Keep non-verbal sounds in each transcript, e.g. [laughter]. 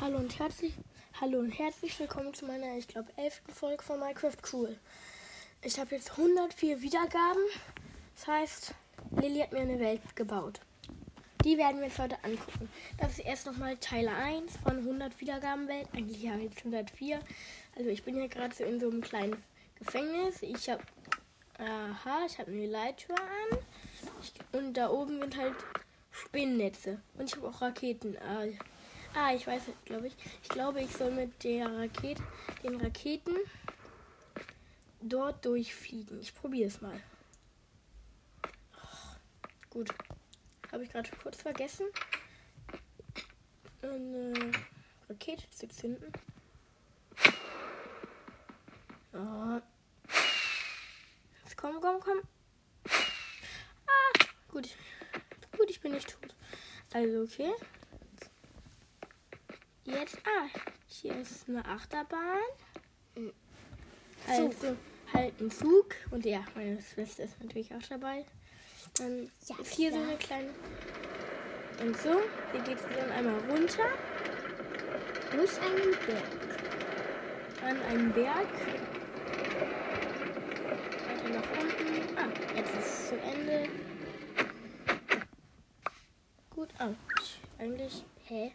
Hallo und herzlich, hallo und herzlich willkommen zu meiner, ich glaube, elften Folge von Minecraft Cool. Ich habe jetzt 104 Wiedergaben. Das heißt, Lilly hat mir eine Welt gebaut. Die werden wir jetzt heute angucken. Das ist erst nochmal Teil 1 von 100 Wiedergaben Welt. Eigentlich ja jetzt 104. Also ich bin hier gerade so in so einem kleinen Gefängnis. Ich habe, aha, ich habe eine Leitür an. Ich, und da oben sind halt Spinnennetze. Und ich habe auch Raketen. Ah, Ah, ich weiß es, glaube ich. Ich glaube, ich soll mit der Rakete, den Raketen dort durchfliegen. Ich probiere es mal. Oh, gut. Habe ich gerade kurz vergessen, eine Rakete zu zünden. Oh. Komm, komm, komm. Ah, gut. Gut, ich bin nicht tot. Also, okay. Jetzt, ah, hier ist eine Achterbahn. Also halt ein Zug. Und ja, meine Schwester ist natürlich auch dabei. Dann ja, ist hier klar. so eine kleine. Und so, hier geht es dann einmal runter. Durch einen Berg. An einen Berg. Weiter nach unten. Ah, jetzt ist es zu Ende. Gut, oh, eigentlich, hä?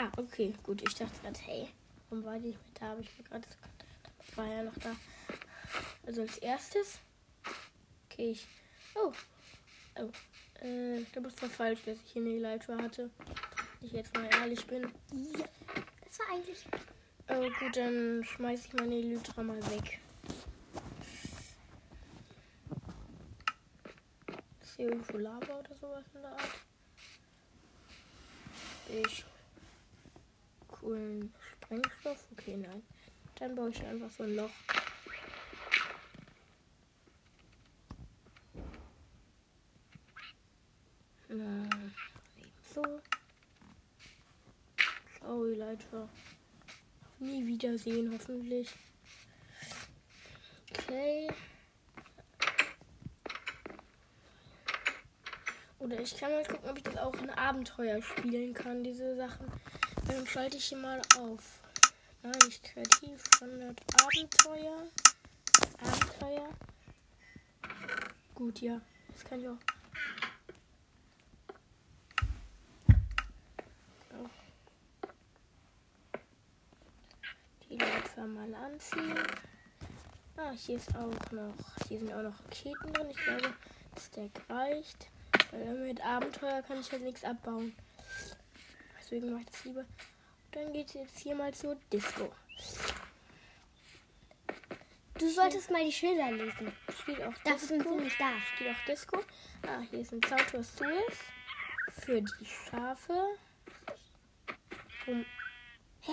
Ah, okay, gut. Ich dachte gerade, hey, warum war die nicht mehr da? Aber ich war gerade war ja noch da. Also als erstes. Okay, ich. Oh. Oh. Äh, du bist doch falsch, dass ich hier eine Elytra hatte. Ich jetzt mal ehrlich bin. Ja, das war eigentlich. Oh gut, dann schmeiß ich meine Elytra mal weg. Ist hier irgendwo Lava oder sowas in der Art? Ich coolen Sprengstoff? Okay, nein. Dann baue ich einfach so ein Loch. Na, so. Sorry, Leute. Nie wiedersehen, hoffentlich. Okay. Oder ich kann mal gucken, ob ich das auch in Abenteuer spielen kann, diese Sachen. Dann schalte ich hier mal auf. Nein, nicht kreativ, Standard Abenteuer. Abenteuer. Gut, ja. Das kann ich auch. Die Leute mal anziehen. Ah, hier ist auch noch. Hier sind auch noch Raketen drin. Ich glaube, das Deck reicht. Weil mit Abenteuer kann ich halt nichts abbauen. Deswegen mache ich das lieber. Dann geht es jetzt hier mal zur Disco. Du solltest mal die Schilder lesen. Steht auch Dafür sind sie nicht da. Steht auch Disco. Ah, hier ist ein Suez. Für die Schafe. Um Hä?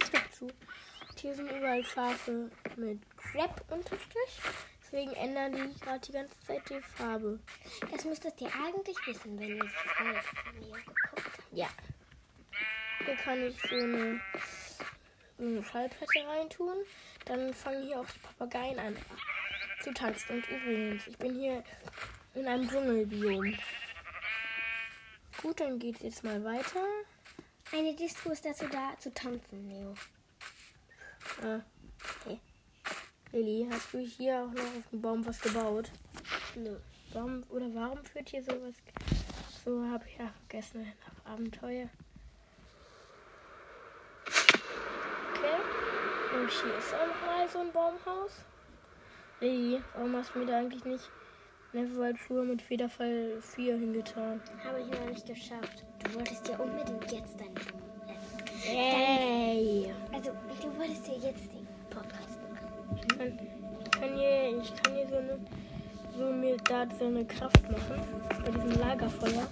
Ist doch zu. Und hier sind überall Schafe mit Crap-Unterstrich. Deswegen ändern die gerade die ganze Zeit die Farbe. Das müsstet ihr eigentlich wissen, wenn ihr von mir geguckt habt. Ja. Hier kann ich so eine, eine Schallplatte reintun. Dann fangen hier auch die Papageien an zu tanzen. Und übrigens, ich bin hier in einem Dschungelbiom. Gut, dann geht es jetzt mal weiter. Eine Disco ist dazu da, zu tanzen, Leo. Ah, okay. Lilly, hast du hier auch noch auf dem Baum was gebaut? Nö. Warum, oder warum führt hier sowas? So habe ich ja vergessen. Nach Abenteuer. Okay. Und hier ist auch noch mal so ein Baumhaus. Lilly, warum hast du mir da eigentlich nicht Neverwald-Schuhe mit Federfall 4 hingetan? Habe ich noch nicht geschafft. Du wolltest ja unbedingt jetzt dein. Äh, Hey! also, du wolltest ja jetzt den Ich kann, ich kann hier, ich kann hier so, eine, so mir da so eine Kraft machen bei diesem Lagerfeuer.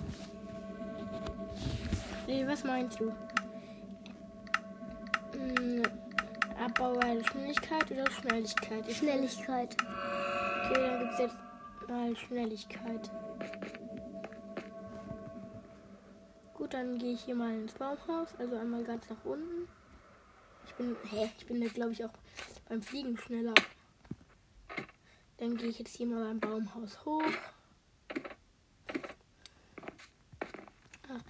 Nee, was meinst du? Hm, Abbau der Schnelligkeit oder Schnelligkeit? Ich Schnelligkeit. Okay, dann gibt es jetzt mal Schnelligkeit. Gut, dann gehe ich hier mal ins Baumhaus, also einmal ganz nach unten. Ich bin, hä, ich bin da glaube ich auch beim Fliegen schneller. Dann gehe ich jetzt hier mal beim Baumhaus hoch. Ah,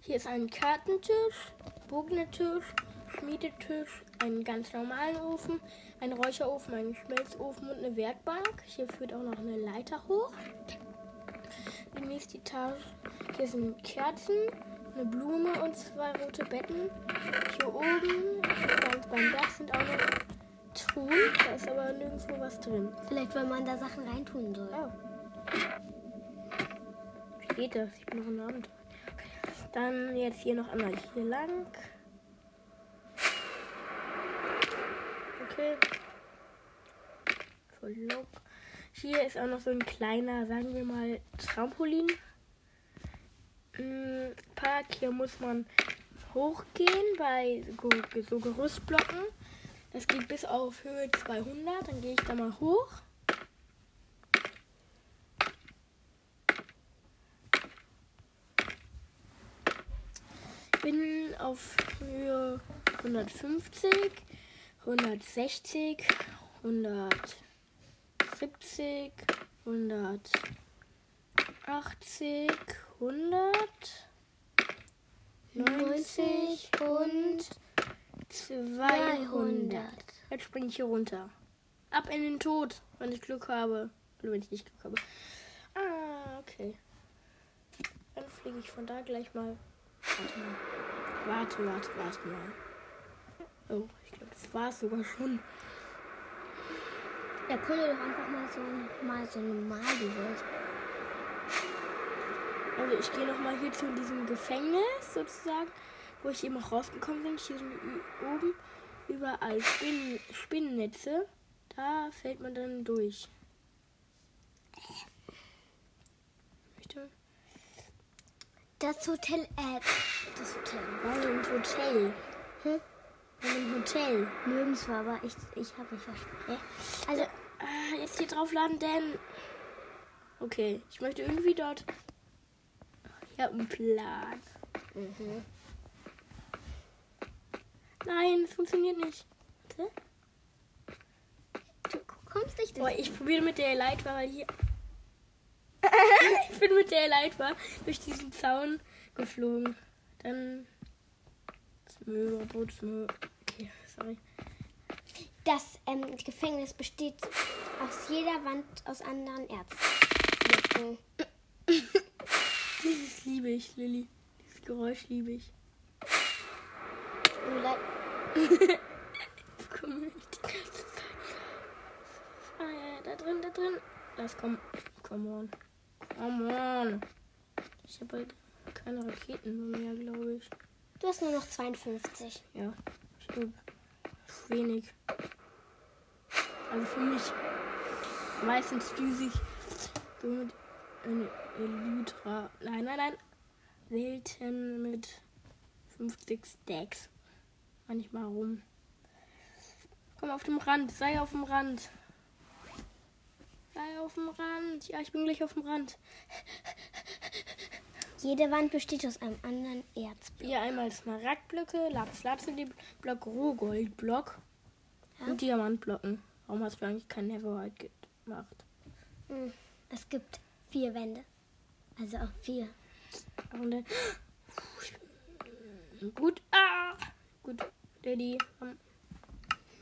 hier ist ein Kartentisch, Bognetisch, Schmiedetisch, einen ganz normalen Ofen, ein Räucherofen, einen Schmelzofen und eine Werkbank. Hier führt auch noch eine Leiter hoch. Die nächste Etage, hier sind Kerzen, eine Blume und zwei rote Betten. Hier oben, ganz beim Dach sind auch noch da ist aber nirgendwo was drin. Vielleicht, weil man da Sachen reintun soll. Oh. Wie geht das? Ich bin noch im Abend. Dann jetzt hier noch einmal hier lang. Okay. Voll lock. Hier ist auch noch so ein kleiner, sagen wir mal, Trampolin. Mm, Park. Hier muss man hochgehen bei so- so Gerüstblocken. Das geht bis auf Höhe 200. Dann gehe ich da mal hoch. bin auf Höhe 150, 160, 170, 180, 100, 90 und 200. Jetzt springe ich hier runter. Ab in den Tod, wenn ich Glück habe. Oder wenn ich nicht Glück habe. Ah, okay. Dann fliege ich von da gleich mal. Warte mal. Warte, warte, warte mal. Oh, ich glaube, das war es sogar schon. Da könnte doch einfach mal so, mal so normal die Welt. Also ich gehe nochmal hier zu diesem Gefängnis sozusagen, wo ich eben auch rausgekommen bin. Hier sind oben überall Spinnen, Spinnennetze. Da fällt man dann durch. Das Hotel, äh, das Hotel. Warum im Hotel? Hm? Warum im Hotel? Nirgendwo, aber ich, ich habe mich verstanden. Also, Ah, jetzt hier draufladen, denn. Okay, ich möchte irgendwie dort. Ich habe einen Plan. mhm. Nein, es funktioniert nicht. Warte. du kommst nicht Boah, durch. ich probiere mit der Leitwa, weil hier. [laughs] ich bin mit der Leitwa durch diesen Zaun geflogen. Dann. Smö, Boot, Smö. Okay, sorry. Das ähm, Gefängnis besteht aus jeder Wand aus anderen Ärzten. [laughs] Dieses liebe ich, Lilly. Dieses Geräusch liebe ich. Komm. Ah ja, da drin, da drin. Das kommt. Come on. Come on. Ich habe halt keine Raketen mehr, glaube ich. Du hast nur noch 52. Ja. Habe wenig. Also für mich. Meistens düse ich so mit Elytra. Nein, nein, nein. Selten mit 50 Stacks. Manchmal rum. Komm auf dem Rand. Sei auf dem Rand. Sei auf dem Rand. Ja, ich bin gleich auf dem Rand. Jede Wand besteht aus einem anderen Erzblock. Hier einmal Smaragdblöcke, Lapis-Lazuli-Block, Rohgoldblock Ja. und Diamantblocken. Warum hast du eigentlich kein Neverwhite gemacht? Hm. Es gibt vier Wände. Also auch vier. Und dann, [gasps] gut, ah, gut, Daddy.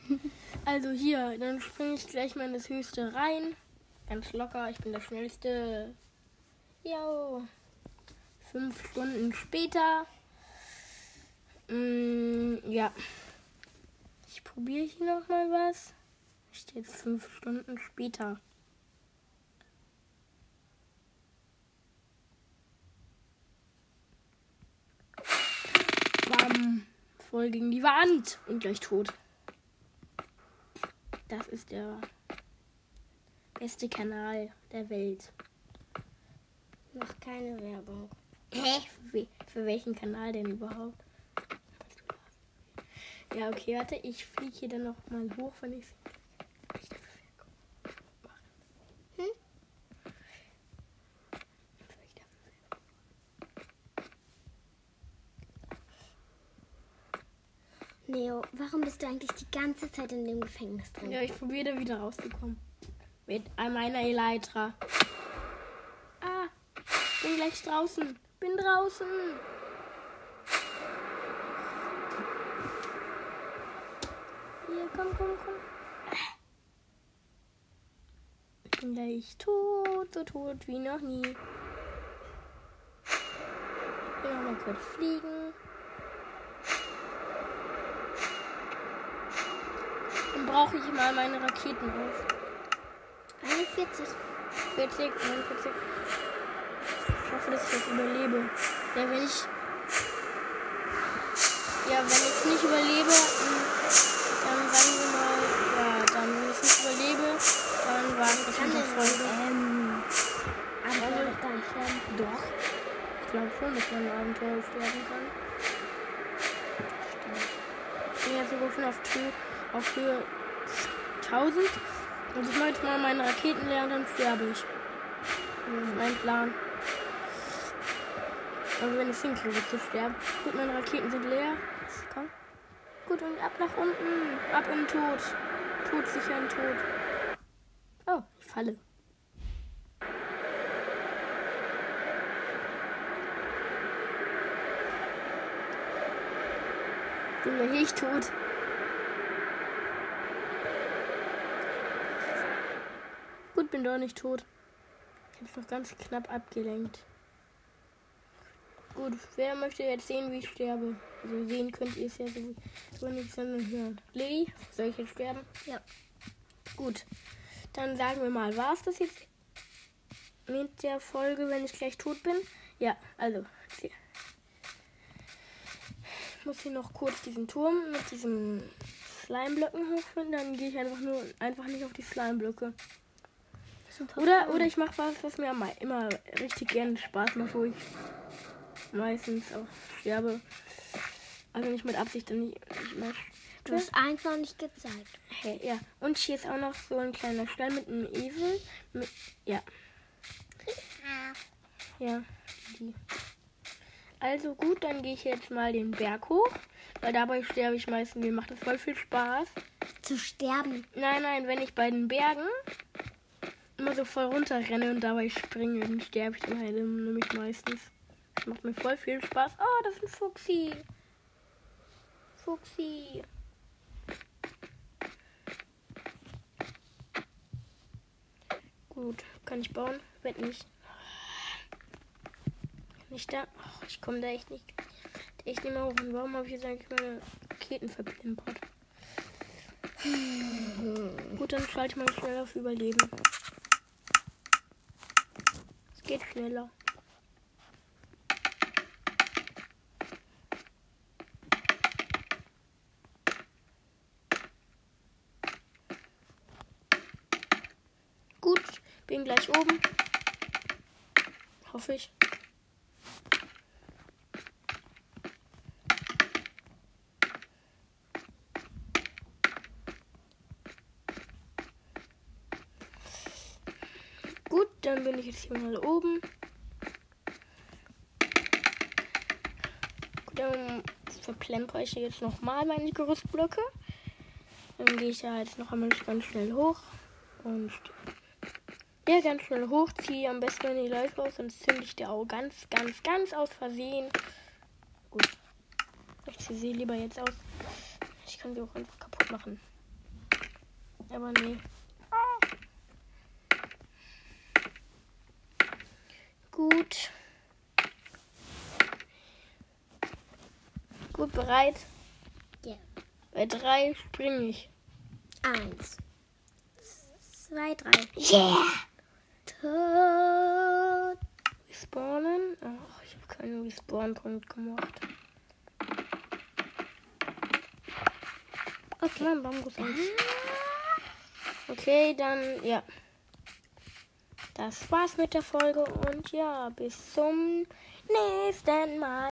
[laughs] Also hier, dann springe ich gleich mal in das höchste rein. Ganz locker, ich bin der schnellste. Jo. Fünf Stunden später. Mm, ja. Ich probiere hier noch mal was. Steht fünf Stunden später. Voll gegen die Wand. Und gleich tot. Das ist der beste Kanal der Welt. Noch keine Werbung. Hä? Für, für welchen Kanal denn überhaupt? Ja, okay, warte. Ich fliege hier dann noch mal hoch, wenn ich du eigentlich die ganze Zeit in dem Gefängnis drin? Ja, ich probiere wieder rauszukommen. Mit meiner Elytra. Ah, bin gleich draußen. Bin draußen. Hier, komm, komm, komm. Bin gleich tot, so tot wie noch nie. Ich will noch kurz fliegen. Brauche ich mal meine Raketen auf. 41. 40, 49. Ich hoffe, dass ich das überlebe. Ja, wenn ich. Ja, wenn ich es nicht überlebe, dann sagen wir mal. Ja, dann, wenn ich es nicht überlebe, dann war das mit der Folge. Ähm, aber also, doch gar nicht sterben. Doch. Ich glaube schon, dass man ein Abenteuer sterben kann. Ich bin jetzt schon auf, Tö auf Höhe 1000. Und ich jetzt mal meine Raketen leer dann sterbe ich. Das ist mein Plan. Aber wenn ich hinkriege zu sterben. Gut, meine Raketen sind leer. Komm. Gut, und ab nach unten. Ab in den Tod. Tod sicher in den Tod. Oh, ich falle. Bin ja nicht tot. Bin doch nicht tot. Ich habe noch ganz knapp abgelenkt. Gut, wer möchte jetzt sehen, wie ich sterbe? Also sehen könnt ihr es ja so, so nicht, sondern hören. Lilly, soll ich jetzt sterben? Ja. Gut, dann sagen wir mal, war es das jetzt mit der Folge, wenn ich gleich tot bin? Ja, also, hier. ich muss hier noch kurz diesen Turm mit diesen Slimeblöcken hochfinden, dann gehe ich einfach nur einfach nicht auf die Slimeblöcke. Oder, oder ich mache was, was mir immer, richtig gerne Spaß macht, wo ich meistens auch sterbe. Also nicht mit Absicht, dann nicht, nicht mehr. Du hast eins noch nicht gezeigt. Hey, ja. Und hier ist auch noch so ein kleiner Stall mit einem Esel. Mit, ja. Ja, die. Also gut, dann gehe ich jetzt mal den Berg hoch. Weil dabei sterbe ich meistens. Mir macht das voll viel Spaß. Zu sterben. Nein, nein, wenn ich bei den Bergen immer so voll runterrenne und dabei springe, dann sterbe ich dann halt nämlich meistens. Das macht mir voll viel Spaß. Oh, das ist ein Fuchsi. Fuchsi. Gut, kann ich bauen? Wird nicht. Nicht da. Oh, ich komme da echt nicht. Echt nicht mehr hoch. Und warum habe ich jetzt eigentlich meine Raketen verplempert? Gut, dann schalte ich mal schnell auf Überleben. Geht schneller. Gut, bin gleich oben. Hoffe ich. Gut, dann bin ich jetzt hier mal oben. Dann verplemper ich jetzt nochmal meine Gerüstblöcke. Dann gehe ich ja jetzt noch einmal ganz schnell hoch. Und ja, ganz schnell hoch, ziehe am besten die Leute raus, sonst zünde ich der auch ganz, ganz, ganz aus Versehen. Gut. Ich ziehe sie lieber jetzt aus. Ich kann sie auch einfach kaputt machen. Aber nee. Gut. Gut bereit. Ja. Bei drei springe ich. Eins. Zwei, drei. Yeah! Tot. Respawnen? Ach, ich habe keinen Respawn-Punkt gemacht. Okay, Bambus eins. Okay, dann, ja. Das war's mit der Folge und ja, bis zum nächsten Mal.